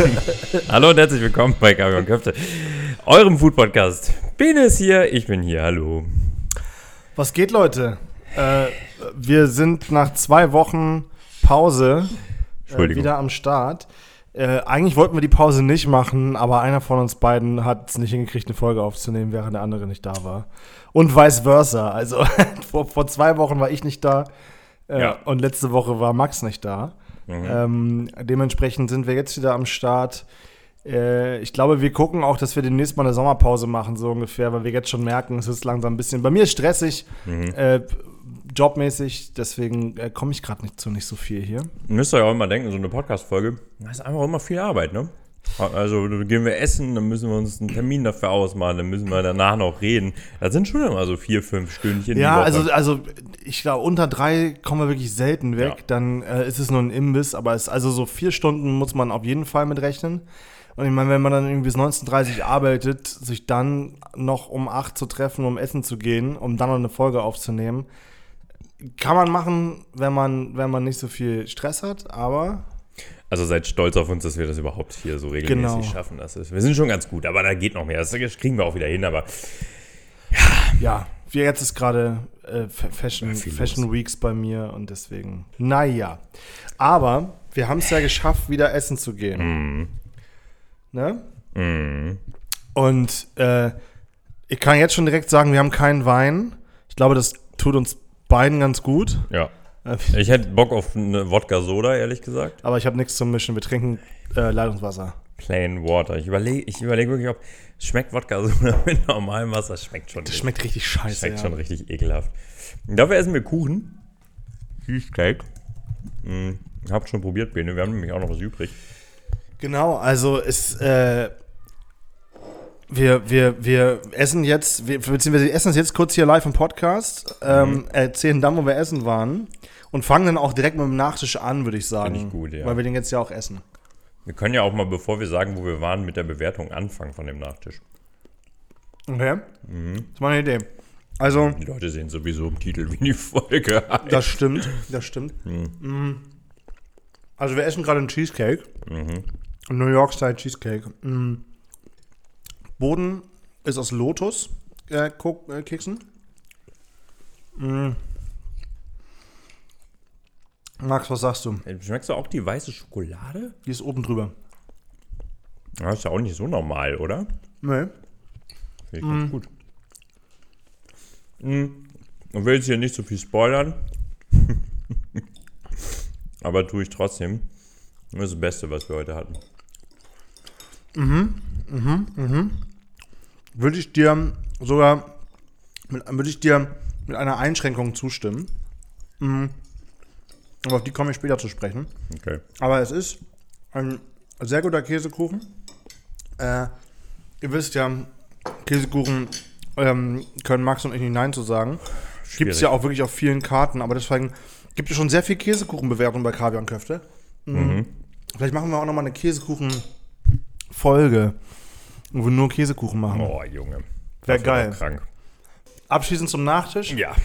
Hallo und herzlich willkommen bei Gabi und Köfte, eurem Food Podcast. Bene ist hier, ich bin hier, hallo. Was geht, Leute? Äh, wir sind nach zwei Wochen Pause äh, wieder am Start. Äh, eigentlich wollten wir die Pause nicht machen, aber einer von uns beiden hat es nicht hingekriegt, eine Folge aufzunehmen, während der andere nicht da war. Und vice versa. Also vor, vor zwei Wochen war ich nicht da äh, Ja. und letzte Woche war Max nicht da. Ähm, dementsprechend sind wir jetzt wieder am Start. Äh, ich glaube, wir gucken auch, dass wir demnächst mal eine Sommerpause machen, so ungefähr, weil wir jetzt schon merken, es ist langsam ein bisschen. Bei mir ist stressig, äh, jobmäßig, deswegen äh, komme ich gerade nicht zu nicht so viel hier. Müsst ihr ja auch immer denken, so eine Podcast-Folge, das ist einfach immer viel Arbeit, ne? Also gehen wir essen, dann müssen wir uns einen Termin dafür ausmachen, dann müssen wir danach noch reden. Das sind schon immer so vier, fünf Stündchen Ja, also, also ich glaube, unter drei kommen wir wirklich selten weg. Ja. Dann äh, ist es nur ein Imbiss, aber es, also so vier Stunden muss man auf jeden Fall mit rechnen. Und ich meine, wenn man dann irgendwie bis 19.30 arbeitet, sich dann noch um 8 zu treffen, um essen zu gehen, um dann noch eine Folge aufzunehmen, kann man machen, wenn man, wenn man nicht so viel Stress hat, aber Also seid stolz auf uns, dass wir das überhaupt hier so regelmäßig Genau. schaffen. Das ist, wir sind schon ganz gut, aber da geht noch mehr. Das kriegen wir auch wieder hin, aber ja, wir jetzt ist gerade äh, Fa- Fashion, Ja, Fashion Weeks bei mir und deswegen, naja. Aber wir haben es ja geschafft, wieder essen zu gehen. Ne? Und äh, ich kann jetzt schon direkt sagen, wir haben keinen Wein. Ich glaube, das tut uns beiden ganz gut. ja. Ich hätte Bock auf eine Wodka-Soda, ehrlich gesagt. Aber ich habe nichts zum Mischen. Wir trinken äh, Leitungswasser. Plain Water. Ich überlege ich überleg wirklich, ob schmeckt Wodka-Soda mit normalem Wasser. Schmeckt schon Das nicht. schmeckt richtig scheiße. Schmeckt Ja. schon richtig ekelhaft. Und dafür essen wir Kuchen. Cheesecake. Mm, habt schon probiert, Bene. Wir haben nämlich auch noch was übrig. Genau, also es, äh, wir, wir, wir essen jetzt, wir, beziehungsweise wir essen es jetzt kurz hier live im Podcast, ähm, erzählen dann, wo wir essen waren und fangen dann auch direkt mit dem Nachtisch an, würde ich sagen. Finde ich gut, ja. Weil wir den jetzt ja auch essen. Wir können ja auch mal, bevor wir sagen, wo wir waren, mit der Bewertung anfangen von dem Nachtisch. Okay? Mhm. Das ist meine Idee. Also, Die Leute sehen sowieso im Titel, wie die Folge heißt. das stimmt, das stimmt. Mhm. Mm. Also wir essen gerade einen Cheesecake. Mhm. Ein New York Style Cheesecake. Mm. Boden ist aus Lotus äh, äh, Keksen. Mm. Max, was sagst du? Schmeckst du auch die weiße Schokolade? Die ist oben drüber. Das ist ja auch nicht so normal, oder? Nee. Finde ich ganz gut. Mm. Ich will jetzt hier nicht so viel spoilern. Aber tue ich trotzdem. Das ist das Beste, was wir heute hatten. Würde ich dir sogar mit, würde ich dir mit einer Einschränkung zustimmen. Mm. Aber auf die komme ich später zu sprechen. Okay. Aber es ist ein sehr guter Käsekuchen. Äh, ihr wisst ja, Käsekuchen ähm, können Max und ich nicht Nein zu sagen. Gibt es ja auch wirklich auf vielen Karten, aber deswegen gibt es schon sehr viel Käsekuchenbewertung bei Kaviar und Köfte. Mhm. Vielleicht machen wir auch nochmal eine Käsekuchen-Folge, wo wir nur Käsekuchen machen. Oh, Junge. Wär Das war geil. Krank. Abschließend zum Nachtisch. Ja.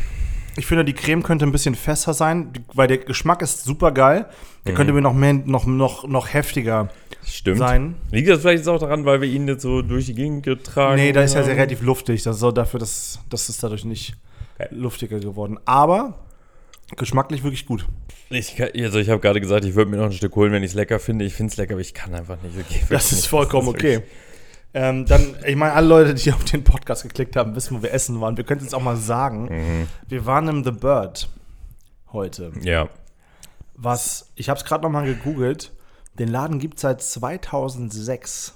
Ich finde, die Creme könnte ein bisschen fester sein, weil der Geschmack ist super geil. Der könnte mir noch mehr, noch, noch, noch heftiger Stimmt. sein. Liegt das vielleicht jetzt auch daran, weil wir ihn jetzt so durch die Gegend getragen Nee, da ist ja haben? sehr relativ luftig. Das soll dafür, dass das ist dadurch nicht Okay. luftiger geworden. Aber geschmacklich wirklich gut. Ich, kann- also ich habe gerade gesagt, ich würde mir noch ein Stück holen, wenn ich es lecker finde. Ich finde es lecker, aber ich kann einfach nicht. Okay, Das ist vollkommen Das ist okay. Ähm, dann, ich meine, alle Leute, die auf den Podcast geklickt haben, wissen, wo wir essen waren. Wir können es jetzt auch mal sagen. Mhm. Wir waren im The Bird heute. Ja. Was, ich habe es gerade noch mal gegoogelt. Den Laden gibt es seit 2006.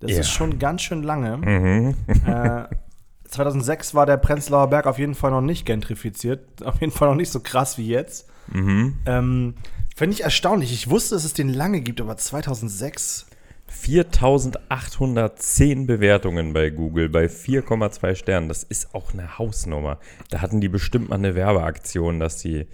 Das Ja. ist schon ganz schön lange. Mhm. Äh, 2006 war der Prenzlauer Berg auf jeden Fall noch nicht gentrifiziert. Auf jeden Fall noch nicht so krass wie jetzt. Mhm. Ähm, Finde ich erstaunlich. Ich wusste, dass es den lange gibt, aber 2006. 4810 Bewertungen bei Google bei 4,2 Sternen. Das ist auch eine Hausnummer. Da hatten die bestimmt mal eine Werbeaktion, dass die,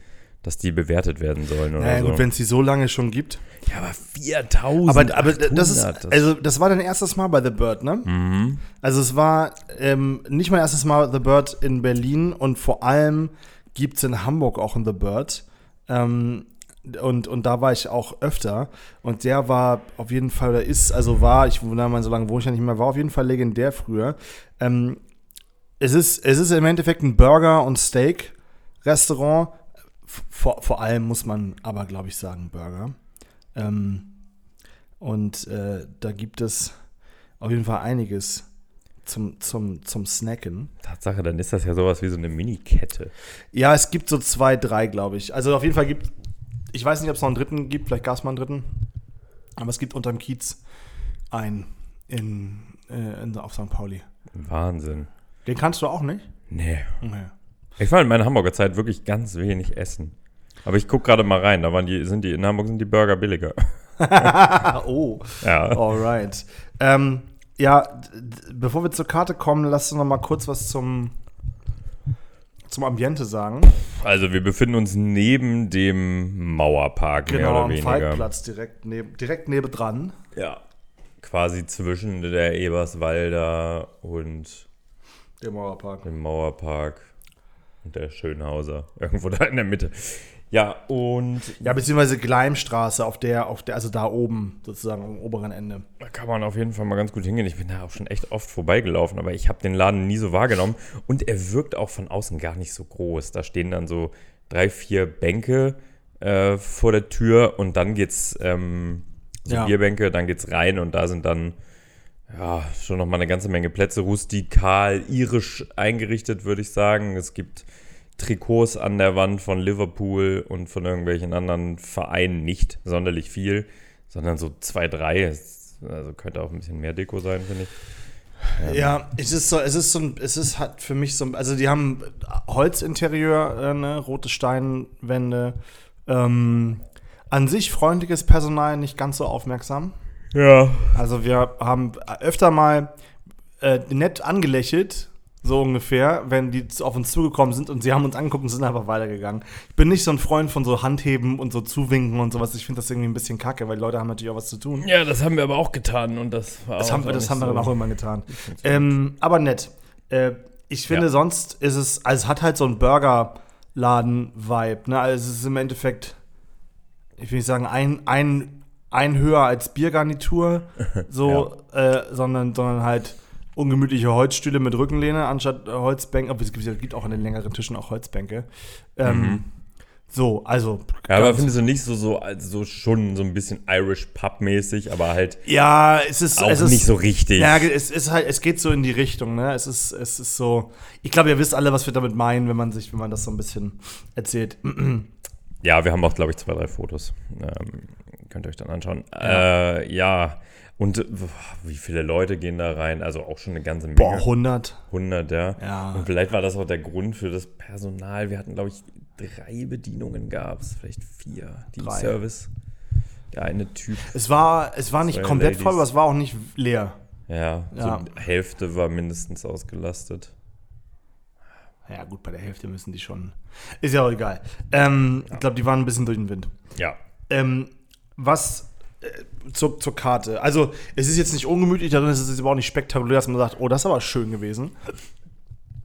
dass die bewertet werden sollen oder Naja, so. gut, wenn es die so lange schon gibt. ja, aber 4000. Aber, aber das ist, also das war dein erstes Mal bei The Bird, ne? Mhm. Also es war ähm, nicht mein erstes Mal The Bird in Berlin und vor allem gibt es in Hamburg auch ein The Bird. Ähm, Und, und da war ich auch öfter. Und der war auf jeden Fall, oder ist, also war, ich wundere mal, so lange wo ich ja nicht mehr, war auf jeden Fall legendär früher. Ähm, es, ist, es ist im Endeffekt ein Burger- und Steak-Restaurant. Vor, vor allem muss man aber, glaube ich, sagen, Burger. Ähm, und äh, da gibt es auf jeden Fall einiges zum, zum, zum Snacken. Tatsache, dann ist das ja sowas wie so eine Mini-Kette. Ja, es gibt so zwei, drei, glaube ich. Also auf jeden Fall gibt, ich weiß nicht, ob es noch einen dritten gibt, vielleicht gab es mal einen dritten. Aber es gibt unterm Kiez einen in, äh, in, auf St. Pauli. Wahnsinn. Den kannst du auch nicht? Nee. Okay. Ich war in meiner Hamburger Zeit wirklich ganz wenig essen. Aber ich gucke gerade mal rein, da waren die, sind die, in Hamburg sind die Burger billiger. Oh, Ja. alright. Ähm, ja, bevor wir zur Karte kommen, lass uns noch mal kurz was zum, zum Ambiente sagen. Also wir befinden uns neben dem Mauerpark, mehr Genau, oder am weniger. Falkplatz direkt, neb, direkt nebendran. Ja. Quasi zwischen der Eberswalder und Der Mauerpark. dem Mauerpark und der Schönhauser. Irgendwo da in der Mitte. Ja, und Ja, beziehungsweise Gleimstraße auf der, auf der, also da oben, sozusagen am oberen Ende. Da kann man auf jeden Fall mal ganz gut hingehen. Ich bin da auch schon echt oft vorbeigelaufen, aber ich habe den Laden nie so wahrgenommen. Und er wirkt auch von außen gar nicht so groß. Da stehen dann so drei, vier Bänke äh, vor der Tür und dann geht's ähm, so Ja. Bierbänke, dann geht's rein und da sind dann ja schon noch mal eine ganze Menge Plätze rustikal, irisch eingerichtet, würde ich sagen. Es gibt Trikots an der Wand von Liverpool und von irgendwelchen anderen Vereinen nicht sonderlich viel, sondern so zwei, drei. Also könnte auch ein bisschen mehr Deko sein, finde ich. Ja, es ist so, es ist so ein, es ist halt für mich so, ein- also die haben Holzinterieur, äh, ne, rote Steinwände, ähm, an sich freundliches Personal, nicht ganz so aufmerksam. Ja. Also wir haben öfter mal äh, nett angelächelt, so ungefähr, wenn die auf uns zugekommen sind und sie haben uns angeguckt und sind einfach weitergegangen. Ich bin nicht so ein Freund von so Handheben und so Zuwinken und sowas. Ich finde das irgendwie ein bisschen kacke, weil die Leute haben natürlich auch was zu tun. Ja, das haben wir aber auch getan und das war Das auch haben wir, das haben wir so- dann auch immer getan. Ähm, aber nett. Äh, ich finde, Ja. sonst ist es, also es hat halt so einen Burgerladen-Vibe. Ne? Also es ist im Endeffekt, ich will nicht sagen, ein, ein, ein höher als Biergarnitur, so, äh, sondern, sondern halt ungemütliche Holzstühle mit Rückenlehne anstatt Holzbänke. Aber es gibt, auch an den längeren Tischen auch Holzbänke. Ähm, So, also. Ja, aber findest du nicht so, so, also so schon so ein bisschen Irish Pub-mäßig, aber halt ja, es ist, auch es ist nicht so richtig. Ja, es ist halt, es geht so in die Richtung, ne? Es ist, es ist so. Ich glaube, ihr wisst alle, was wir damit meinen, wenn man sich, wenn man das so ein bisschen erzählt. Ja, wir haben auch, glaube ich, zwei, drei Fotos. Ähm, könnt ihr euch dann anschauen. Ja, äh, ja. Und äh, wie viele Leute gehen da rein? Also auch schon eine ganze Menge. Boah, 100. 100, ja. Ja. Und vielleicht war das auch der Grund für das Personal. Wir hatten, glaube ich, drei Bedienungen gab es, vielleicht vier. Die Drei. Service. Der eine Typ, Es war, es war nicht komplett Ladies. voll, aber es war auch nicht leer. ja, Ja. so Hälfte war mindestens ausgelastet. Ja, gut, bei der Hälfte müssen die schon. Ist ja auch egal. Ähm, Ich glaube, die waren ein bisschen durch den Wind. Ja. Ähm, was zur, zur Karte. Also, es ist jetzt nicht ungemütlich, darin ist es aber auch nicht spektakulär, dass man sagt, oh, das ist aber schön gewesen.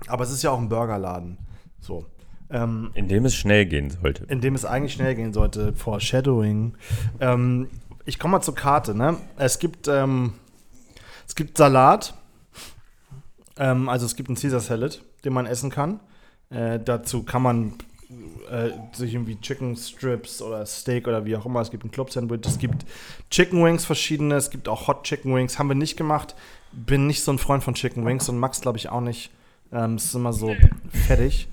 Aber es ist ja auch ein Burgerladen. So. Ähm, In dem es schnell gehen sollte. in dem es eigentlich schnell gehen sollte. Foreshadowing. Ähm, ich komme mal zur Karte. Ne? Es gibt ähm, es gibt Salat. Ähm, also es gibt einen Caesar Salad, den man essen kann. Äh, dazu kann man äh, sich irgendwie Chicken Strips oder Steak oder wie auch immer. Es gibt ein Club Sandwich. Es gibt Chicken Wings verschiedene. Es gibt auch Hot Chicken Wings. Haben wir nicht gemacht. Bin nicht so ein Freund von Chicken Wings und Max glaube ich auch nicht. Ähm, es ist immer so fettig.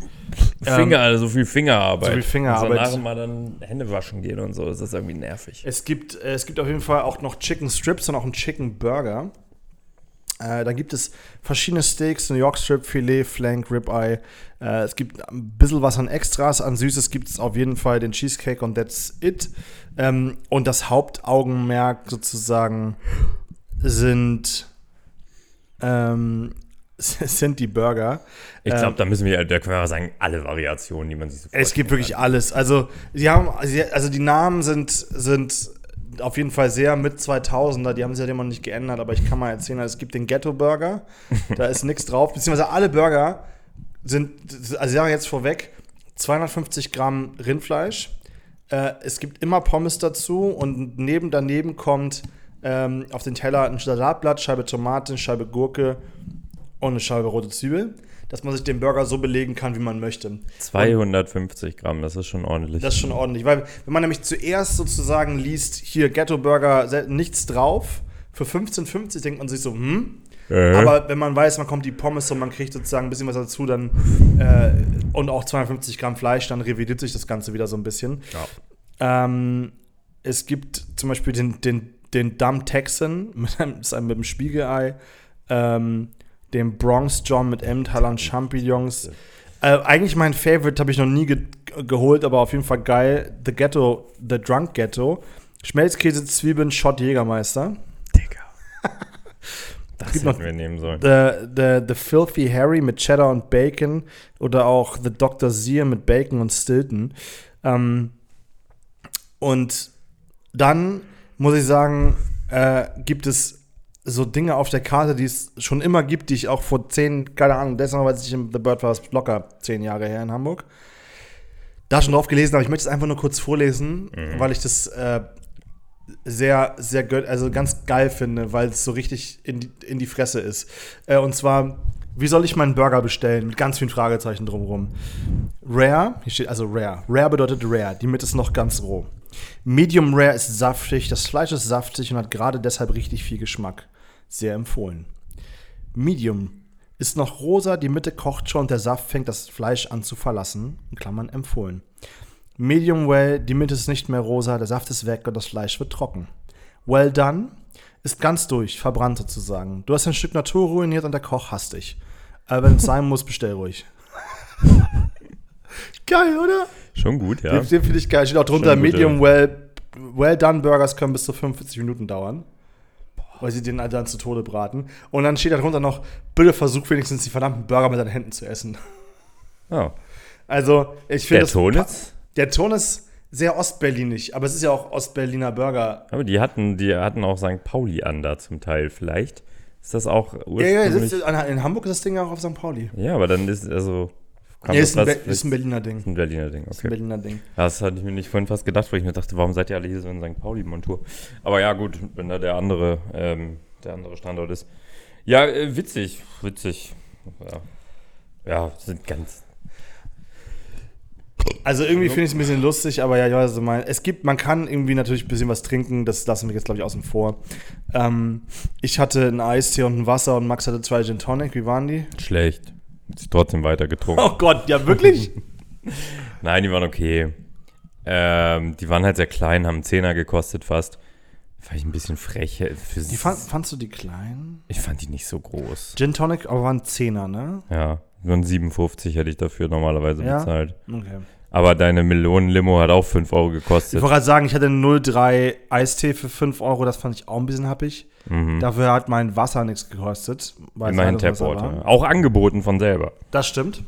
Finger, also so viel Fingerarbeit. so viel Fingerarbeit. Danach mal dann Hände waschen gehen und so. Das ist irgendwie nervig. Es gibt, äh, es gibt auf jeden Fall auch noch Chicken Strips und auch einen Chicken Burger. Äh, da gibt es verschiedene Steaks, New York Strip, Filet, Flank, Ribeye. Äh, es gibt ein bisschen was an Extras. An Süßes gibt es auf jeden Fall den Cheesecake und that's it. Ähm, und das Hauptaugenmerk sozusagen sind, ähm, sind die Burger. Ich glaube, Ähm, da müssen wir, da können wir sagen, alle Variationen, die man sich so Es gibt wirklich alles. Also, sie haben, also die Namen sind, sind auf jeden Fall sehr mit 2000er. Die haben sich ja immer noch nicht geändert, aber ich kann mal erzählen, es gibt den Ghetto Burger. Da ist nichts drauf. Beziehungsweise alle Burger sind, also ich sage jetzt vorweg, 250 Gramm Rindfleisch, Äh, es gibt immer Pommes dazu und neben daneben kommt ähm, auf den Teller ein Salatblatt, Scheibe Tomate, Scheibe Gurke und eine Scheibe rote Zwiebel, dass man sich den Burger so belegen kann, wie man möchte. 250 Gramm, das ist schon ordentlich. Das ist schon ordentlich, weil wenn man nämlich zuerst sozusagen liest, hier Ghetto Burger, nichts drauf, für 15,50 denkt man sich so, hm. Äh. Aber wenn man weiß, man kommt die Pommes und man kriegt sozusagen ein bisschen was dazu, dann äh, und auch 250 Gramm Fleisch, dann revidiert sich das Ganze wieder so ein bisschen. Ja. Ähm, es gibt zum Beispiel den, den, den Dumb Texan mit einem, mit einem Spiegelei, ähm, den Bronx John mit Emmentaler und Champignons. Äh, eigentlich mein Favorite habe ich noch nie ge geholt, aber auf jeden Fall geil. The Ghetto, The Drunk Ghetto. Schmelzkäse, Zwiebeln, Shot Jägermeister. Digga. Das gibt hätten noch- wir nehmen sollen. The, the, the Filthy Harry mit Cheddar und Bacon oder auch The Dr. Sear mit Bacon und Stilton. Ähm, und dann muss ich sagen, äh, gibt es so Dinge auf der Karte, die es schon immer gibt, die ich auch vor zehn, keine Ahnung, deshalb, weil ich im The Bird war, locker zehn Jahre her in Hamburg. Da schon drauf gelesen, aber ich möchte es einfach nur kurz vorlesen, weil ich das äh, sehr, sehr also ganz geil finde, weil es so richtig in die, in die Fresse ist. Äh, und zwar, wie soll ich meinen Burger bestellen? Mit ganz vielen Fragezeichen drumherum. Rare, hier steht also Rare. Rare bedeutet Rare, die Mitte ist noch ganz roh. Medium Rare ist saftig, das Fleisch ist saftig und hat gerade deshalb richtig viel Geschmack. Sehr empfohlen. Medium ist noch rosa, die Mitte kocht schon und der Saft fängt das Fleisch an zu verlassen. In Klammern empfohlen. Medium well, die Mitte ist nicht mehr rosa, der Saft ist weg und das Fleisch wird trocken. Well done ist ganz durch, verbrannt sozusagen. Du hast ein Stück Natur ruiniert und der Koch hasst dich. Aber wenn es sein muss, bestell ruhig. geil, oder? Schon gut, ja. Den, den finde ich geil. Steht auch drunter, gut, Medium ja. well, well done Burgers können bis zu 45 Minuten dauern. Weil sie den dann zu Tode braten. Und dann steht da drunter noch, bitte versuch wenigstens die verdammten Burger mit deinen Händen zu essen. Oh. Also, ich finde Der Ton jetzt? Der Ton ist sehr ostberlinisch, aber es ist ja auch Ostberliner Burger. Aber die hatten, die hatten auch St. Pauli an da zum Teil. Vielleicht ist das auch Ja, ja, ursprünglich. ist, in Hamburg ist das Ding ja auch auf St. Pauli. Ja, aber dann ist, also. Das ist ein, ist ein Berliner Ding. ist ein Berliner Ding, Ist ein okay. Berliner Ding. Ja, das hatte ich mir nicht vorhin fast gedacht, weil ich mir dachte, warum seid ihr alle hier so in St. Pauli-Montur? Aber ja, gut, wenn da der andere, ähm, der andere Standort ist. Ja, äh, witzig, witzig. Ja, ja sind ganz. Also irgendwie finde ich es ein bisschen lustig, aber ja, ich weiß, was du meinst. Es gibt, man kann irgendwie natürlich ein bisschen was trinken, das lassen wir jetzt, glaube ich, außen vor. Ähm, ich hatte einen Eistee und ein Wasser und Max hatte zwei Gin Tonic. Wie waren die? Schlecht. Ist trotzdem weiter getrunken. Oh Gott, ja, wirklich? Nein, die waren okay. Ähm, die waren halt sehr klein, haben einen Zehner gekostet fast. Fand ich ein bisschen frech. äh, Für die fand, fandst du die klein? ich fand die nicht so groß. Gin Tonic, aber waren Zehner, ne? Ja, nur ein 57 hätte ich dafür normalerweise Ja? bezahlt. Okay. Aber deine Melonen-Limo hat auch 5 Euro gekostet. Ich wollte gerade sagen, ich hatte einen 03 Eistee für 5 Euro, das fand ich auch ein bisschen happig. Dafür hat mein Wasser nichts gekostet. Mhm. Immerhin Tapwater. Auch angeboten von selber. Das stimmt.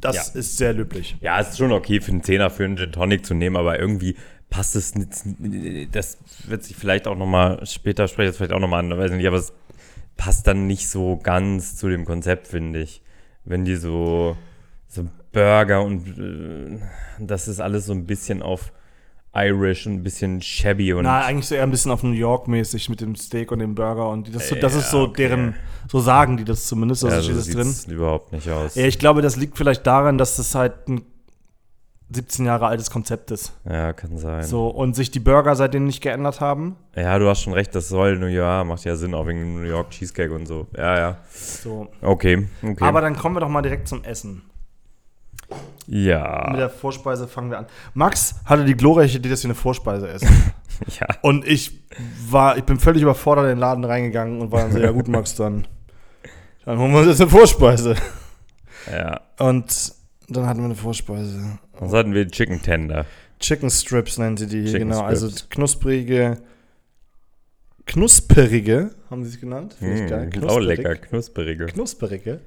Das Ja. ist sehr löblich. Ja, es ist schon okay für einen Zehner für einen Gin Tonic zu nehmen, aber irgendwie passt es nicht. Das wird sich vielleicht auch nochmal später sprechen, vielleicht auch nochmal an, weiß nicht, aber es passt dann nicht so ganz zu dem Konzept, finde ich. Wenn die so, so Burger und äh, das ist alles so ein bisschen auf Irish, ein bisschen shabby und Na, eigentlich so eher ein bisschen auf New York mäßig mit dem Steak und dem Burger und das, das Ja, ist so okay. deren, so sagen die das zumindest, also ja, steht das drin. überhaupt nicht aus. Ja, ich glaube, das liegt vielleicht daran, dass das halt ein 17 Jahre altes Konzept ist. Ja, kann sein. So, und sich die Burger seitdem nicht geändert haben. Ja, du hast schon recht, das soll New York, macht ja Sinn, auch wegen New York Cheesecake und so. Ja, ja. So. Okay, okay. Aber dann kommen wir doch mal direkt zum Essen. Mit ja. der Vorspeise fangen wir an. Max hatte die glorreiche Idee, dass wir eine Vorspeise essen. Ja. Und ich war, ich bin völlig überfordert in den Laden reingegangen und war dann so, ja gut, Max, dann, dann holen wir uns jetzt eine Vorspeise. Ja. Und dann hatten wir eine Vorspeise. Was hatten wir? Chicken Tender. Chicken Strips nennt sie die hier, Chicken genau. Also Strips. knusprige, knusperige, haben sie es genannt? Finde ich Mm, geil. ist auch lecker, knusperige. Knusperige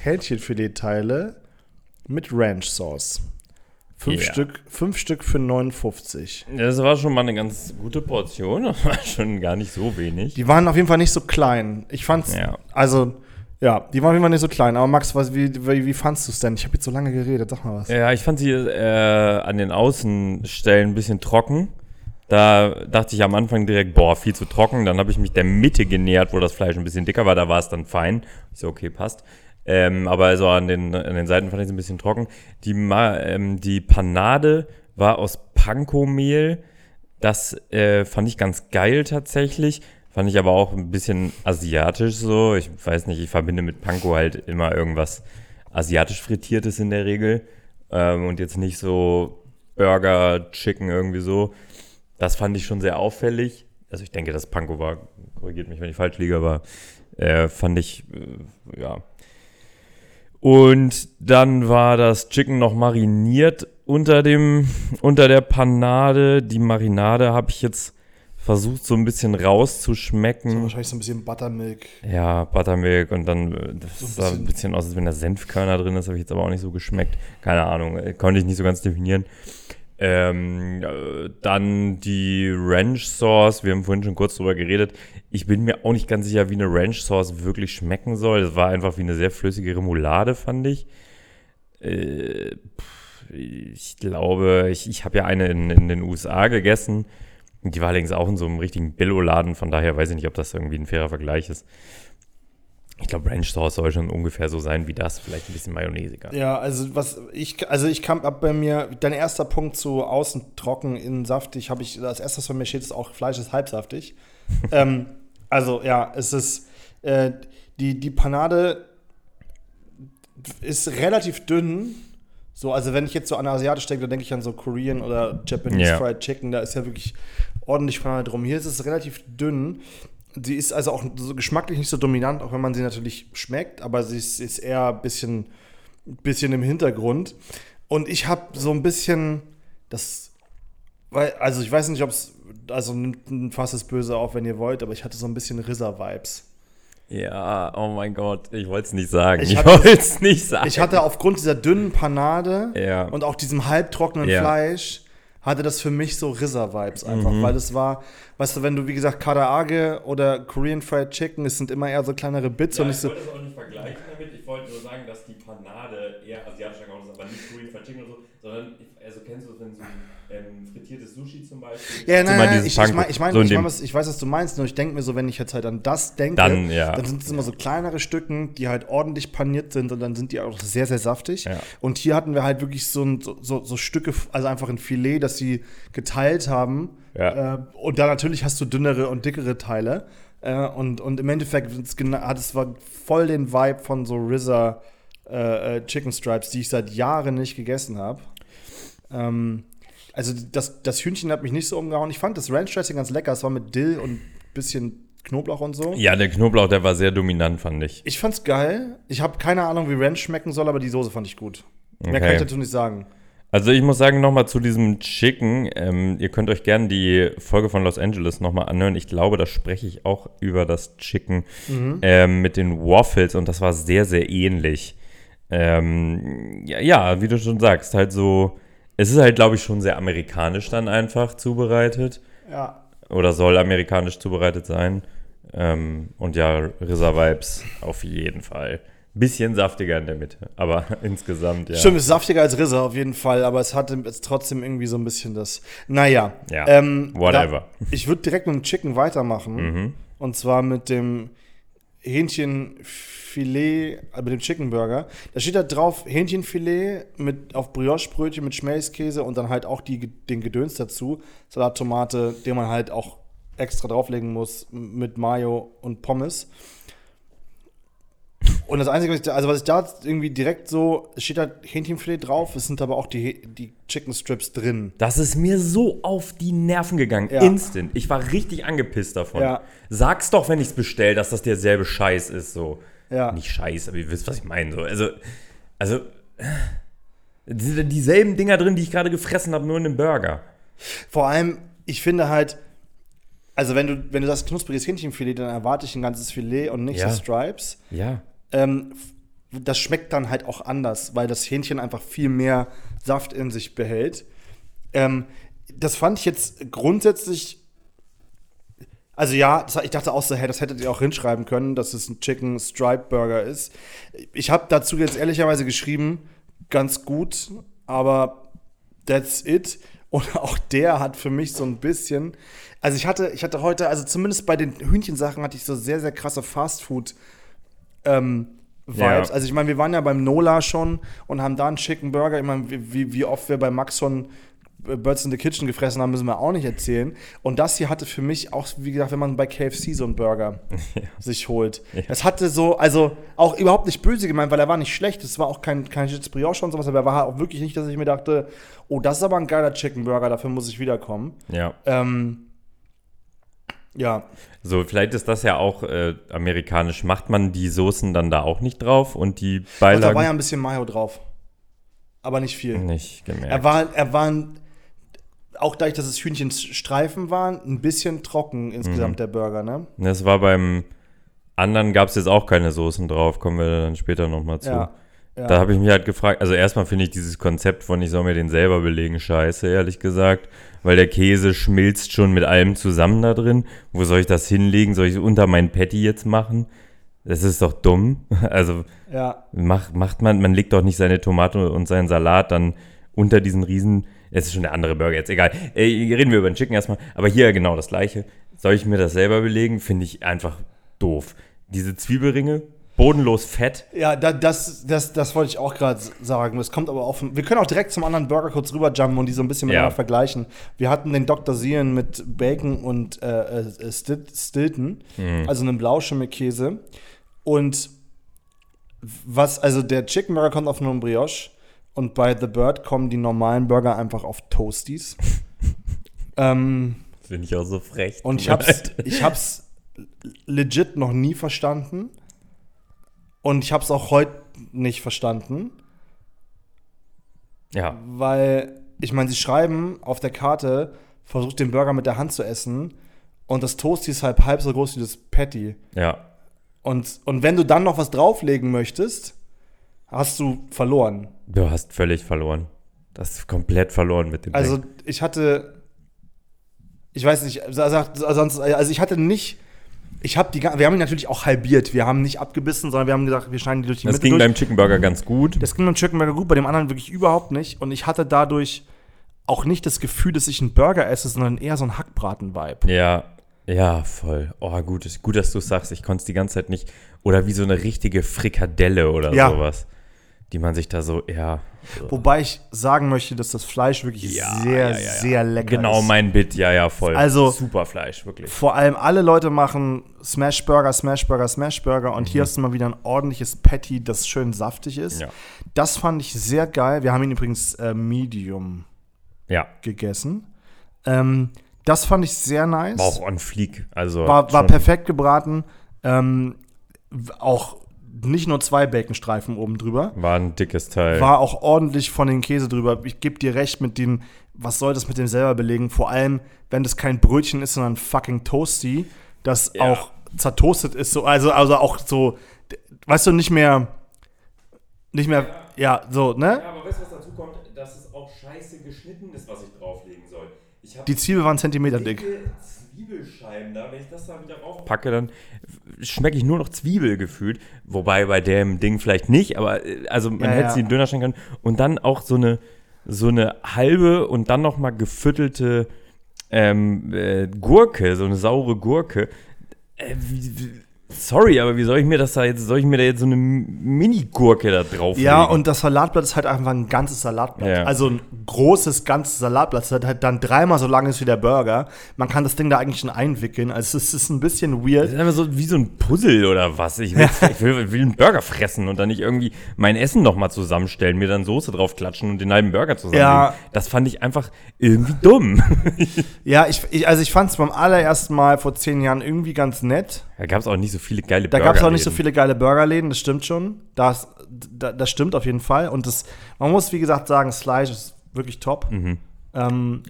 Hähnchenfiletteile mit Ranch Sauce. Fünf, Ja. Stück, fünf Stück für 59. Das war schon mal eine ganz gute Portion. Das war schon gar nicht so wenig. Die waren auf jeden Fall nicht so klein. Ich fand's, Ja. also Ja, die waren immer nicht so klein. Aber Max, was, wie, wie, wie fandst du es denn? Ich habe jetzt so lange geredet, sag mal was. Ja, ich fand sie äh, an den Außenstellen ein bisschen trocken. Da dachte ich am Anfang direkt, boah, viel zu trocken. Dann habe ich mich der Mitte genähert, wo das Fleisch ein bisschen dicker war. Da war es dann fein. Ich so, okay, passt. Ähm, aber also an den, an den Seiten fand ich es ein bisschen trocken. Die, Ma ähm, die Panade war aus Panko-Mehl. Das äh, fand ich ganz geil tatsächlich. Fand ich aber auch ein bisschen asiatisch so. Ich weiß nicht, ich verbinde mit Panko halt immer irgendwas asiatisch frittiertes in der Regel. Ähm, und jetzt nicht so Burger, Chicken irgendwie so. Das fand ich schon sehr auffällig. Also ich denke, das Panko war, korrigiert mich, wenn ich falsch liege, aber äh, fand ich, äh, ja. Und dann war das Chicken noch mariniert unter dem, unter der Panade. Die Marinade habe ich jetzt versucht so ein bisschen rauszuschmecken. So wahrscheinlich so ein bisschen Buttermilk. Ja, Buttermilk und dann äh, das So ein sah ein bisschen- bisschen aus, als wenn da Senfkörner drin ist, habe ich jetzt aber auch nicht so geschmeckt. Keine Ahnung, äh, konnte ich nicht so ganz definieren. Ähm, äh, dann die Ranch Sauce, wir haben vorhin schon kurz drüber geredet. Ich bin mir auch nicht ganz sicher, wie eine Ranch Sauce wirklich schmecken soll. Es war einfach wie eine sehr flüssige Remoulade, fand ich. Äh, ich glaube, ich, ich habe ja eine in, in den USA gegessen. Die war allerdings auch in so einem richtigen Billo-Laden, von daher weiß ich nicht, ob das irgendwie ein fairer Vergleich ist. Ich glaube, Ranch Sauce soll schon ungefähr so sein wie das, vielleicht ein bisschen mayonnaisiger. Ja, also was ich, also ich kam ab bei mir, dein erster Punkt zu außen trocken, innen saftig, habe ich, das erste, was bei mir steht, ist auch Fleisch ist halbsaftig. ähm, also ja, es ist, äh, die, die Panade ist relativ dünn. So, also wenn ich jetzt so an asiatisch denke, dann denke ich an so Korean oder Japanese Ja. Fried Chicken, da ist ja wirklich ordentlich Panade drum. Hier ist es relativ dünn. Sie ist also auch so geschmacklich nicht so dominant, auch wenn man sie natürlich schmeckt, aber sie ist, ist eher ein bisschen, bisschen im Hintergrund. Und ich habe so ein bisschen das, weil, also ich weiß nicht, ob es, also nimmt fast es böse auf, wenn ihr wollt, aber ich hatte so ein bisschen Rissa-Vibes. Ja, oh mein Gott, ich wollte es nicht sagen. Ich Ich, wollte es nicht sagen. Ich hatte aufgrund dieser dünnen Panade Ja. und auch diesem halbtrockenen Ja. Fleisch, hatte das für mich so Rissa-Vibes einfach, Mhm. weil das war, weißt du, wenn du, wie gesagt, Karaage oder Korean Fried Chicken, es sind immer eher so kleinere Bits und nicht so, es auch nicht vergleichen damit. Ich wollte nur sagen, dass die Panade eher asiatischer Gaul ist, aber nicht Korean Fried Chicken oder so, sondern, also kennst du, wenn so ein ähm, frittiertes Sushi zum Beispiel. Ja, Ist nein, nein, ich, ich, mein, ich, mein, So ich, mein, was, ich weiß, was du meinst, nur ich denke mir so, wenn ich jetzt halt an das denke, Dann, ja. dann sind es immer so kleinere Stücken, die halt ordentlich paniert sind und dann sind die auch sehr, sehr saftig. Ja. Und hier hatten wir halt wirklich so, ein, so, so, so Stücke, also einfach ein Filet, das sie geteilt haben. Ja. Äh, und da natürlich hast du dünnere und dickere Teile. Äh, und, und im Endeffekt hat es war voll den Vibe von so RZA äh, äh, Chicken Stripes, die ich seit Jahren nicht gegessen habe. Ähm, also das, das Hühnchen hat mich nicht so umgehauen. Ich fand das Ranch Dressing ganz lecker. Es war mit Dill und bisschen Knoblauch und so. Ja, der Knoblauch, der war sehr dominant, fand ich. Ich fand's geil. Ich habe keine Ahnung, wie Ranch schmecken soll, aber die Soße fand ich gut. Mehr Okay. kann ich dazu nicht sagen. Also ich muss sagen, nochmal zu diesem Chicken, ähm, ihr könnt euch gerne die Folge von Los Angeles nochmal anhören. Ich glaube, da spreche ich auch über das Chicken ähm, mit den Waffles und das war sehr, sehr ähnlich. Ähm, ja, ja, wie du schon sagst, halt so, es ist halt, glaube ich, schon sehr amerikanisch dann einfach zubereitet Ja. oder soll amerikanisch zubereitet sein. Ähm, und ja, Rissa Vibes auf jeden Fall. Bisschen saftiger in der Mitte, aber insgesamt, ja. Stimmt, ist saftiger als Risse auf jeden Fall, aber es hatte jetzt trotzdem irgendwie so ein bisschen das. Naja. Ja, ähm, whatever. Da, ich würde direkt mit dem Chicken weitermachen. Mhm. Und zwar mit dem Hähnchenfilet, äh, mit dem Chicken Burger. Da steht da drauf Hähnchenfilet mit, auf Brioche-Brötchen mit Schmelzkäse und dann halt auch die, den Gedöns dazu. Salat, Tomate, den man halt auch extra drauflegen muss mit Mayo und Pommes. Und das Einzige, was ich da, also was ich da irgendwie direkt so, es steht da Hähnchenfilet drauf, es sind aber auch die, die Chicken Strips drin. Das ist mir so auf die Nerven gegangen. Ja. Instant. Ich war richtig angepisst davon. Ja. Sag's doch, wenn ich's bestell, dass das derselbe Scheiß ist. So. Ja. Nicht Scheiß, aber ihr wisst, was ich meine. So. Also, also, es sind da dieselben Dinger drin, die ich gerade gefressen habe, nur in einem Burger. Vor allem, ich finde halt, also wenn du, wenn du sagst knuspriges Hähnchenfilet, dann erwarte ich ein ganzes Filet und nicht Ja. so Stripes. Ja. Ähm, das schmeckt dann halt auch anders, weil das Hähnchen einfach viel mehr Saft in sich behält. Ähm, das fand ich jetzt grundsätzlich Also ja, ich dachte auch so, hey, das hättet ihr auch hinschreiben können, dass es ein Chicken Stripe Burger ist. Ich habe dazu jetzt ehrlicherweise geschrieben, ganz gut, aber that's it. Und auch der hat für mich so ein bisschen, also ich hatte, ich hatte heute, also zumindest bei den Hühnchensachen hatte ich so sehr, sehr krasse Fastfood ähm, Vibes. Ja. Also ich meine, wir waren ja beim Nola schon und haben da einen Chicken Burger. Ich meine, wie, wie oft wir bei Max schon äh, Birds in the Kitchen gefressen haben, müssen wir auch nicht erzählen. Und das hier hatte für mich auch, wie gesagt, wenn man bei KFC so einen Burger sich holt. Es hatte so, also auch überhaupt nicht böse gemeint, weil er war nicht schlecht. Es war auch kein, kein Chips Brioche und sowas, aber er war halt auch wirklich nicht, dass ich mir dachte, oh, das ist aber ein geiler Chicken Burger, dafür muss ich wiederkommen. Ja. Ähm, ja, So, vielleicht ist das ja auch äh, amerikanisch. Macht man die Soßen dann da auch nicht drauf und die Doch, da war ja Beilagen ein bisschen Mayo drauf. Aber nicht viel. nicht gemerkt? Er war, er war ein- auch dadurch, dass es Hühnchenstreifen waren, ein bisschen trocken insgesamt Mhm. der Burger, ne? Das war beim anderen gab es jetzt auch keine Soßen drauf. Kommen wir dann später nochmal zu. Ja. Ja. Da habe ich mich halt gefragt, also erstmal finde ich dieses Konzept von ich soll mir den selber belegen scheiße, ehrlich gesagt, weil der Käse schmilzt schon mit allem zusammen da drin. Wo soll ich das hinlegen? Soll ich es unter mein Patty jetzt machen? Das ist doch dumm. Also ja. macht, macht man, man legt doch nicht seine Tomate und seinen Salat dann unter diesen riesen, es ist schon der andere Burger jetzt, egal. Ey, reden wir über den Chicken erstmal, aber hier genau das gleiche. Soll ich mir das selber belegen? Finde ich einfach doof. Diese Zwiebelringe, bodenlos fett. Ja, da, das, das, das wollte ich auch gerade sagen. Das kommt aber auch von, Wir können auch direkt zum anderen Burger kurz rüberjumpen und die so ein bisschen Ja. miteinander vergleichen. Wir hatten den Dr. Sian mit Bacon und äh, äh, Stil- Stilton, also einem Blauschimmel-Käse. Und was, also der Chicken Burger kommt auf einen Brioche und bei The Bird kommen die normalen Burger einfach auf Toasties. ähm, Finde ich auch so frech. und ich hab's, ich hab's legit noch nie verstanden. Und ich hab's auch heute nicht verstanden, Ja, weil, ich meine, sie schreiben auf der Karte, versucht den Burger mit der Hand zu essen und das Toasty ist halb, halb so groß wie das Patty. ja. Und, und wenn du dann noch was drauflegen möchtest, hast du verloren. Du hast völlig verloren. Das ist komplett verloren mit dem Also Ding. ich hatte, ich weiß nicht, also, sonst, also ich hatte nicht, ich habe die, wir haben ihn natürlich auch halbiert. Wir haben nicht abgebissen, sondern wir haben gesagt, wir schneiden die durch die Das Mitte ging durch. beim Chicken Burger ganz gut. Das ging beim Chicken Burger gut, bei dem anderen wirklich überhaupt nicht. Und ich hatte dadurch auch nicht das Gefühl, dass ich einen Burger esse, sondern eher so ein Hackbraten-Vibe. Ja, ja, voll. Oh, gut, gut, dass du sagst. Ich konnte es die ganze Zeit nicht. Oder wie so eine richtige Frikadelle oder Ja. sowas. Die man sich da so, ja. Wobei ich sagen möchte, dass das Fleisch wirklich Ja, sehr, ja, ja, sehr lecker Genau ist. mein Bit, ja, ja, voll. Also- Super Fleisch, wirklich. Vor allem alle Leute machen Smash Burger, Smash Burger, Smash Burger und hier hast du mal wieder ein ordentliches Patty, das schön saftig ist. Mhm. Das fand ich sehr geil. Wir haben ihn übrigens äh, Medium Ja, gegessen. Ähm, das fand ich sehr nice. war auch on fleek. Also war, war perfekt gebraten. Ähm, auch nicht nur zwei Baconstreifen oben drüber. War ein dickes Teil. War auch ordentlich von den Käse drüber. Ich gebe dir recht mit dem, was soll das mit dem selber belegen? Vor allem, wenn das kein Brötchen ist, sondern fucking Toasty, das Ja. auch zertoastet ist. So, also, also auch so, weißt du, nicht mehr, nicht mehr, ja, so, ne? aber weißt du, was dazu kommt? Dass es auch scheiße geschnitten ist, was ich drauflegen soll. Ich Die Zwiebel war ein Zentimeter dick. Zwiebelscheiben da. Wenn ich das da wieder raufpacke, dann schmecke ich nur noch Zwiebel gefühlt. Wobei bei dem Ding vielleicht nicht, aber äh, also man Ja, hätte ja. sie in Döner stellen können. Und dann auch so eine, so eine halbe und dann noch mal gefüttelte ähm, äh, Gurke, so eine saure Gurke. Äh, wie, wie, sorry, aber wie soll ich mir das da jetzt, soll ich mir da jetzt so eine Mini-Gurke da drauf Ja, und das Salatblatt ist halt einfach ein ganzes Salatblatt. Ja. Also ein großes, ganzes Salatblatt. Das halt dann dreimal so lang ist wie der Burger. Man kann das Ding da eigentlich schon einwickeln. Also es ist ein bisschen Das weird. ist einfach so wie so ein Puzzle oder was. Ich will, ich will, will einen Burger fressen und dann nicht irgendwie mein Essen nochmal zusammenstellen, mir dann Soße drauf klatschen und den halben Burger zusammenlegen. Ja. Das fand ich einfach irgendwie dumm. Ja, ich, ich, also ich fand es beim allerersten Mal vor zehn Jahren irgendwie ganz nett. Da gab es auch nicht so viele geile Da gab es auch nicht so Burgerläden. viele geile Burgerläden, das stimmt schon. Das, da, das stimmt auf jeden Fall. Und das, man muss, wie gesagt, sagen, das Fleisch ist wirklich top. Mhm. Ähm,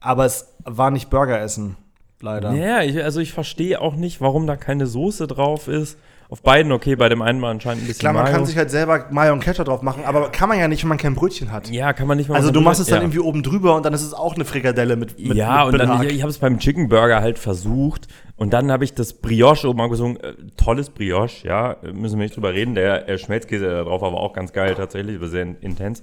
aber es war nicht Burgeressen, leider. Ja, ich, also ich verstehe auch nicht, warum da keine Soße drauf ist. Auf beiden, okay, bei dem einen mal anscheinend ein bisschen Klar, man Mayo. kann sich halt selber Mayo und Ketchup drauf machen, aber kann man ja nicht, wenn man kein Brötchen hat. Ja, kann man nicht mal Also du machst es dann ja. irgendwie oben drüber und dann ist es auch eine Frikadelle mit, mit ja, mit und dann, Belag. ich, ich habe es beim Chicken Burger halt versucht Und dann habe ich das Brioche oben angesungen. Äh, tolles Brioche, ja, müssen wir nicht drüber reden. Der äh, Schmelzkäse da drauf war auch ganz geil tatsächlich, war sehr intens.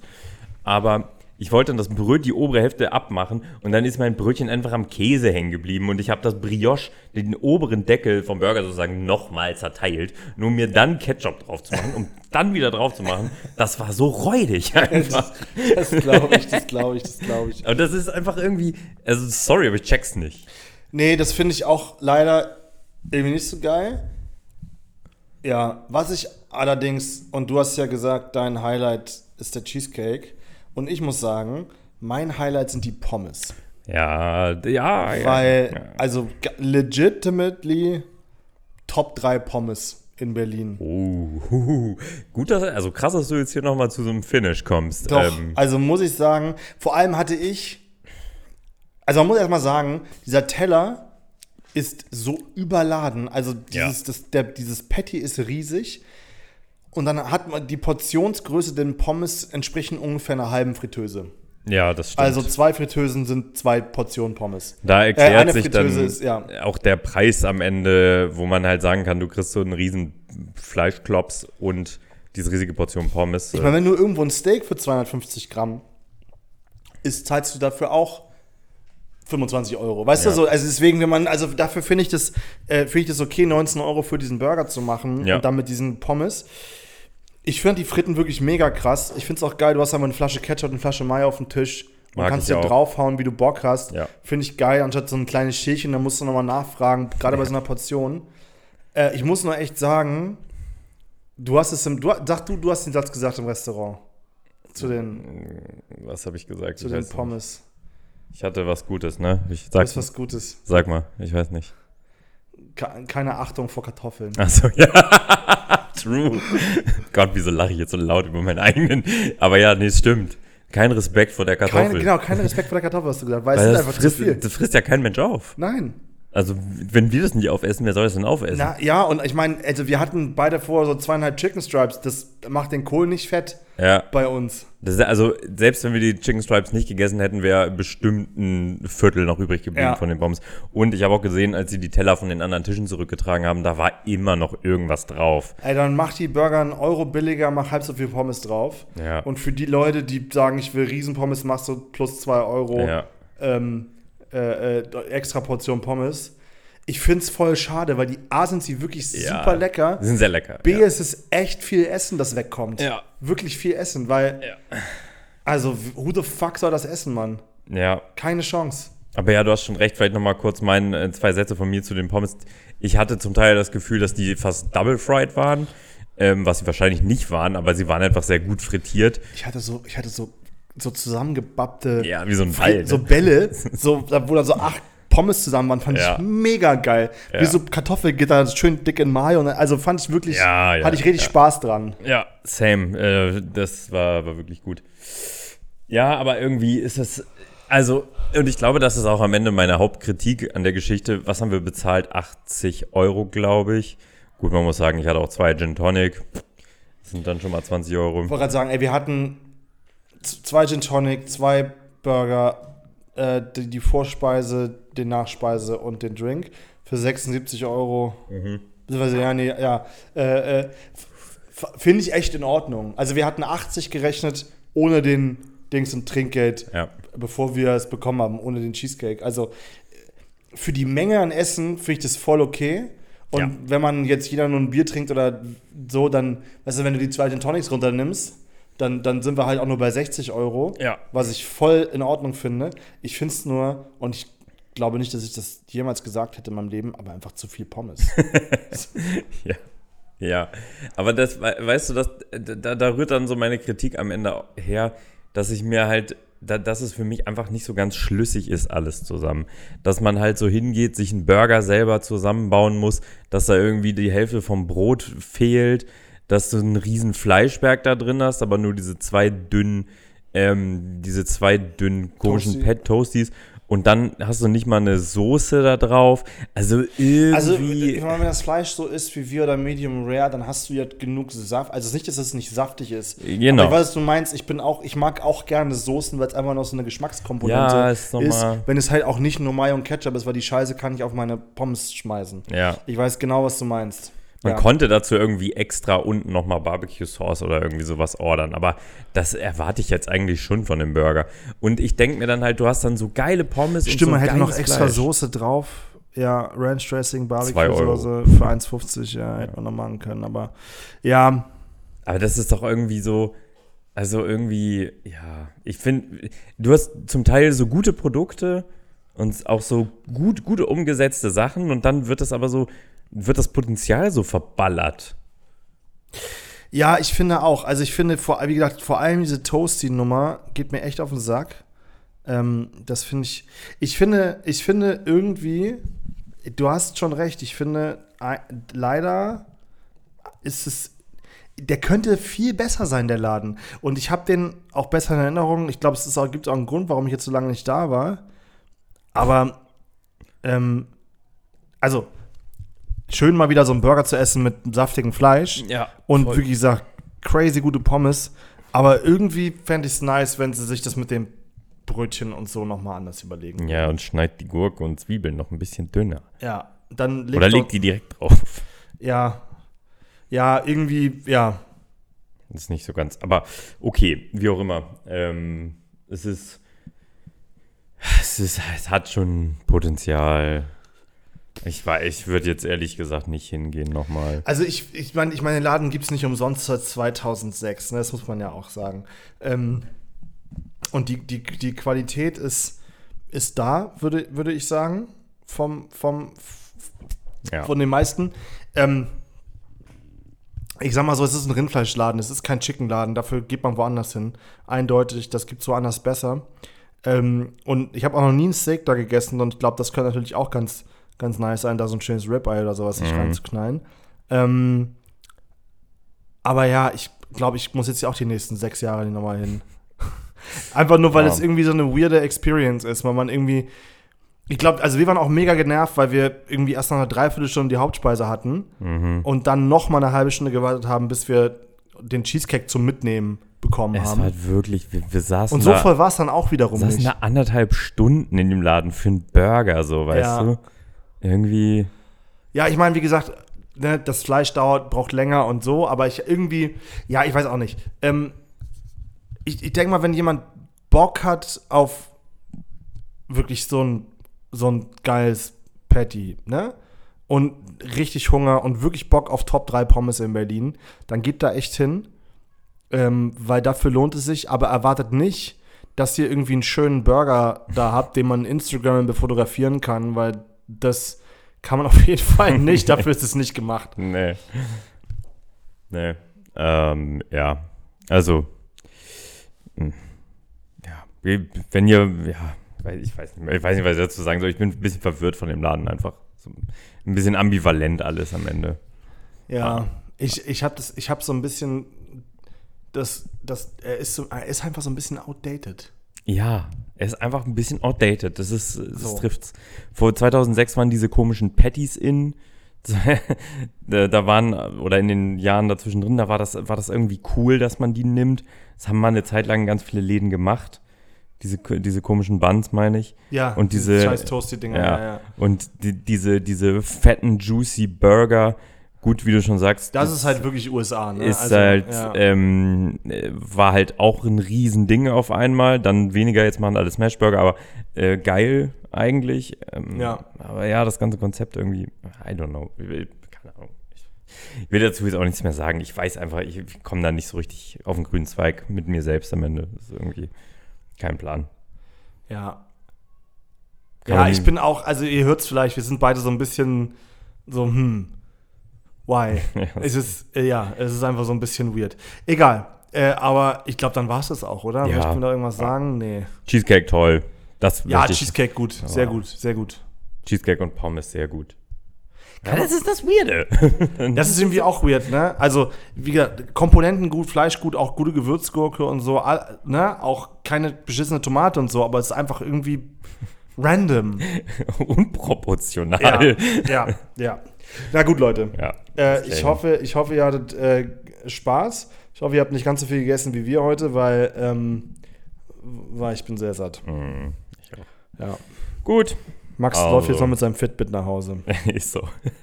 Aber ich wollte dann das Brötchen, die obere Hälfte abmachen und dann ist mein Brötchen einfach am Käse hängen geblieben und ich habe das Brioche, den oberen Deckel vom Burger sozusagen nochmal zerteilt, nur um mir dann Ketchup drauf zu machen, um dann wieder drauf zu machen. Das war so räudig einfach. Das, das glaube ich, das glaube ich, das glaube ich. Und das ist einfach irgendwie, also sorry, aber ich check's nicht. Nee, das finde ich auch leider irgendwie nicht so geil. Ja, was ich allerdings, und du hast ja gesagt, dein Highlight ist der Cheesecake. Und ich muss sagen, mein Highlight sind die Pommes. Ja, ja, Weil, ja. also legitimately Top 3 Pommes in Berlin. Oh, gut, dass, also krass, dass du jetzt hier nochmal zu so einem Finish kommst. Doch, Ähm, also muss ich sagen, vor allem hatte ich, also man muss erstmal sagen, dieser Teller ist so überladen. Also dieses, Ja. das, der, dieses Patty ist riesig. Und dann hat man die Portionsgröße den Pommes entsprechen ungefähr einer halben Fritteuse. ja, das stimmt. Also zwei Fritteusen sind zwei Portionen Pommes. Da Äh, erklärt eine sich dann Fritteuse ist, ja. auch der Preis am Ende, wo man halt sagen kann, du kriegst so einen riesen Fleischklops und diese riesige Portion Pommes. Ich meine, wenn du irgendwo ein Steak für 250 Gramm isst, zahlst du dafür auch 25 Euro. Weißt Ja. du so? Also deswegen, wenn man, also dafür finde ich das, äh, finde ich das okay, 19 Euro für diesen Burger zu machen Ja. und dann mit diesen Pommes. Ich finde die Fritten wirklich mega krass. Ich finde es auch geil, du hast einfach eine Flasche Ketchup und eine Flasche Mayo auf dem Tisch und Mag kannst dir draufhauen, wie du Bock hast. Ja. Finde ich geil, anstatt so ein kleines Schälchen, da musst du nochmal nachfragen, gerade bei so einer Portion. Äh, ich muss nur echt sagen, du hast es im, du, sag du, du hast den Satz gesagt im Restaurant. Zu den, was habe ich gesagt? zu Ich den. Pommes. Ich hatte was Gutes, ne? Ich Das sag, ist was Gutes. sag mal, ich weiß nicht. Ke- Keine Achtung vor Kartoffeln. Achso, ja. True. Gott, wieso lache ich jetzt so laut über meinen eigenen? Aber ja, nee, es stimmt. Kein Respekt vor der Kartoffel. Keine, genau, kein Respekt vor der Kartoffel, hast du gesagt, weil, Weil es das ist einfach frisst, zu viel. das frisst ja kein Mensch auf. Nein. Also, wenn wir das nicht aufessen, wer soll das denn aufessen? Na, ja, und ich meine, also wir hatten beide vorher so zweieinhalb Chicken Stripes. Das macht den Kohl nicht fett ja. bei uns. Das also, selbst wenn wir die Chicken Stripes nicht gegessen hätten, wäre bestimmt ein Viertel noch übrig geblieben Ja. von den Bombs. Und ich habe auch gesehen, als sie die Teller von den anderen Tischen zurückgetragen haben, da war immer noch irgendwas drauf. Ey, dann mach die Burger einen Euro billiger, mach halb so viel Pommes drauf. Ja. Und für die Leute, die sagen, ich will Riesenpommes, machst du plus zwei Euro Ja. ähm, äh, äh, extra Portion Pommes. Ich find's voll schade, weil die A sind sie wirklich Ja. super lecker. Die sind sehr lecker. B ja. ist es echt viel Essen, das wegkommt. Ja. Wirklich viel Essen, weil. Ja. Also, who the fuck soll das essen, Mann? ja. Keine Chance. Aber ja, du hast schon recht. Vielleicht noch mal kurz meine äh, zwei Sätze von mir zu den Pommes. Ich hatte zum Teil das Gefühl, dass die fast double fried waren, ähm, was sie wahrscheinlich nicht waren, aber sie waren einfach sehr gut frittiert. Ich hatte so, ich hatte so, so zusammengebappte Ja, wie so ein Ball. ne? so Bälle, so, da- wo dann so acht Pommes zusammen waren, fand Ja. ich mega geil. Wie Ja. so Kartoffelgitter, schön dick in Mayo. und- Also fand ich wirklich, Ja, ja, hatte ich richtig. Spaß dran. Ja, same. Äh, das war, war wirklich gut. Ja, aber irgendwie ist es. Also, und ich glaube, das ist auch am Ende meine Hauptkritik an der Geschichte. Was haben wir bezahlt? 80 Euro, glaube ich. Gut, man muss sagen, ich hatte auch zwei Gin Tonic. Das sind dann schon mal 20 Euro. Ich wollte gerade sagen, ey, wir hatten zwei Gin Tonic, zwei Burger, äh, die, die Vorspeise, den Nachspeise und den Drink für 76 Euro. Mhm. Beziehungsweise, ja, nee, ja. Äh, äh, Finde ich echt in Ordnung. Also wir hatten 80 gerechnet ohne den Dings und Trinkgeld, Ja. bevor wir es bekommen haben, ohne den Cheesecake. Also äh, für die Menge an Essen finde ich das voll okay. Und Ja. wenn man jetzt jeder nur ein Bier trinkt oder so, dann, weißt du, wenn du die zwei Gin Tonics runternimmst, dann, dann sind wir halt auch nur bei 60 Euro. Ja. Was ich voll in Ordnung finde. Ich finde es nur, und ich glaube nicht, dass ich das jemals gesagt hätte in meinem Leben, aber einfach zu viel Pommes. Ja. Ja, aber das, we- weißt du, das, da, da rührt dann so meine Kritik am Ende her, dass ich mir halt, da, dass es für mich einfach nicht so ganz schlüssig ist, alles zusammen. Dass man halt so hingeht, sich einen Burger selber zusammenbauen muss, dass da irgendwie die Hälfte vom Brot fehlt, dass du einen riesen Fleischberg da drin hast, aber nur diese zwei dünnen, ähm, diese zwei dünnen komischen Toasty. Pet Toasties und dann hast du nicht mal eine Soße da drauf. Also irgendwie. Also, ich meine, wenn das Fleisch so ist wie wir oder Medium Rare, dann hast du ja genug Saft. Also, es ist nicht, dass es nicht saftig ist. Genau. Aber ich weiß, was du meinst. Ich bin auch, ich mag auch gerne Soßen, weil es einfach noch so eine Geschmackskomponente Ja, ist ist. Wenn es halt auch nicht nur Mayo und Ketchup ist, weil die Scheiße kann ich auf meine Pommes schmeißen. ja. Ich weiß genau, was du meinst. Man ja. konnte dazu irgendwie extra unten nochmal Barbecue-Sauce oder irgendwie sowas ordern. Aber das erwarte ich jetzt eigentlich schon von dem Burger. Und ich denke mir dann halt, du hast dann so geile Pommes Stimmt, und man so hätte noch extra Fleisch. Soße drauf. Ja, Ranch Dressing. Barbecue-Soße für 1,50, ja, hätte man noch machen können. Aber ja, Aber das ist doch irgendwie so, also irgendwie, ja, ich finde, du hast zum Teil so gute Produkte und auch so gut, gute umgesetzte Sachen und dann wird das aber so, wird das Potenzial so verballert. Ja, ich finde auch. Also ich finde, vor, wie gesagt, vor allem diese Toasty-Nummer geht mir echt auf den Sack. Ähm, das finde ich. Ich finde, ich finde irgendwie, du hast schon recht, ich finde, ei- leider ist es. Der könnte viel besser sein, der Laden. Und ich habe den auch besser in Erinnerung. Ich glaube, es auch, gibt auch einen Grund, warum ich jetzt so lange nicht da war. Aber, ähm, also, schön mal wieder so einen Burger zu essen mit saftigem Fleisch. Ja. Und voll. wie gesagt, crazy gute Pommes. Aber irgendwie fände ich es nice, wenn sie sich das mit dem Brötchen und so nochmal anders überlegen. Ja, und schneid die Gurke und Zwiebeln noch ein bisschen dünner. Ja, dann legt Oder legt die direkt drauf. Ja, ja, irgendwie, ja. Das ist nicht so ganz. Aber okay, wie auch immer. Ähm, es ist. Es, ist, es hat schon Potenzial. Ich, war- ich würde jetzt ehrlich gesagt nicht hingehen nochmal. Also ich, ich meine, ich meine, den Laden gibt es nicht umsonst seit 2006, ne? das muss man ja auch sagen. Ähm, und die, die, die Qualität ist, ist da, würde, würde ich sagen, vom, vom, Ja. von den meisten. Ähm, ich sag mal so, es ist ein Rindfleischladen, es ist kein Chickenladen, dafür geht man woanders hin. Eindeutig, das gibt's woanders besser. Ähm, und ich habe auch noch nie ein Steak da gegessen und ich glaube, das könnte natürlich auch ganz, ganz nice sein, da so ein schönes Ribeye oder sowas sich Mhm. reinzuknallen. Ähm, aber ja, ich glaube, ich muss jetzt auch die nächsten sechs Jahre nochmal hin. Einfach nur, weil Ja. es irgendwie so eine weirde Experience ist, weil man irgendwie. Ich glaube, also wir waren auch mega genervt, weil wir irgendwie erst nach einer Dreiviertelstunde die Hauptspeise hatten Mhm. und dann noch mal eine halbe Stunde gewartet haben, bis wir den Cheesecake zum Mitnehmen bekommen Es haben. war halt wirklich, wir, wir saßen und so da, voll war es dann auch wiederum saßen nicht. da anderthalb Stunden in dem Laden für einen Burger, so, weißt Ja. du? Irgendwie, Ja, ich meine, wie gesagt, ne, das Fleisch dauert, braucht länger und so, aber ich irgendwie, ja, ich weiß auch nicht. Ähm, ich ich denke mal, wenn jemand Bock hat auf wirklich so ein, so ein geiles Patty, ne? Und richtig Hunger und wirklich Bock auf Top 3 Pommes in Berlin, dann geht da echt hin. Ähm, weil dafür lohnt es sich, aber erwartet nicht, dass ihr irgendwie einen schönen Burger da habt, den man Instagram befotografieren kann, weil das kann man auf jeden Fall nicht. Dafür ist es nicht gemacht. nee. Nee. Ähm, ja. Also, mh. ja, wenn ihr, ja, ich weiß nicht ich weiß nicht, was ich dazu sagen soll. Ich bin ein bisschen verwirrt von dem Laden einfach. So ein bisschen ambivalent alles am Ende. Ja, ich, ich habe ich habe so ein bisschen, das, das, er ist so, er ist einfach so ein bisschen outdated. Ja, er ist einfach ein bisschen outdated. Das ist, das So. trifft's. Vor 2006 waren diese komischen Patties in. da, waren, oder in den Jahren dazwischen drin, da war das, war das irgendwie cool, dass man die nimmt. Das haben mal eine Zeit lang ganz viele Läden gemacht. Diese, diese komischen Buns, meine ich. Ja, Und diese- scheiß Toasty-Dinger. Ja. Ja. Ja, Und die, diese, diese fetten, juicy Burger, gut, wie du schon sagst. Das ist halt wirklich USA, ne? ist Also, halt, ja. ähm, äh, war halt auch ein Riesending auf einmal. Dann weniger, jetzt machen alle Smashburger, aber äh, geil eigentlich. Ähm, Ja. Aber ja, das ganze Konzept irgendwie, I don't know. Ich will- Keine Ahnung. Ich, will dazu jetzt auch nichts mehr sagen. Ich weiß einfach, ich, komme da nicht so richtig auf den grünen Zweig mit mir selbst am Ende. Das ist irgendwie kein Plan. ja. Kann Ja, ich bin auch, also ihr hört es vielleicht, wir sind beide so ein bisschen so, hm, why? Es ist, äh, ja, es ist einfach so ein bisschen weird. Egal, äh, aber ich glaube, dann war es das auch, oder? Ja. Möchten wir da irgendwas sagen? Nee. Cheesecake toll. Das Ja, möchte ich- Cheesecake gut, sehr gut, sehr gut. Cheesecake und Pommes sehr gut. Ja, das ist das Weirde. Das ist irgendwie auch weird, ne? Also, wie gesagt, Komponenten gut, Fleisch gut, auch gute Gewürzgurke und so, all- ne? Auch keine beschissene Tomate und so, aber es ist einfach irgendwie Random. Unproportional. Ja, ja, ja. Na gut, Leute. Ja, Äh, ich, hoffe, ich hoffe, ihr hattet äh, Spaß. Ich hoffe, ihr habt nicht ganz so viel gegessen wie wir heute, weil, ähm, weil ich bin sehr satt. Mm, ich auch. Ja. Gut. Max Also. läuft jetzt noch mit seinem Fitbit nach Hause. Ist so.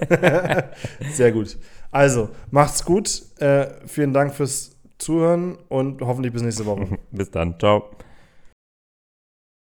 Sehr gut. Also, macht's gut. Äh, vielen Dank fürs Zuhören und hoffentlich bis nächste Woche. Bis dann. Ciao.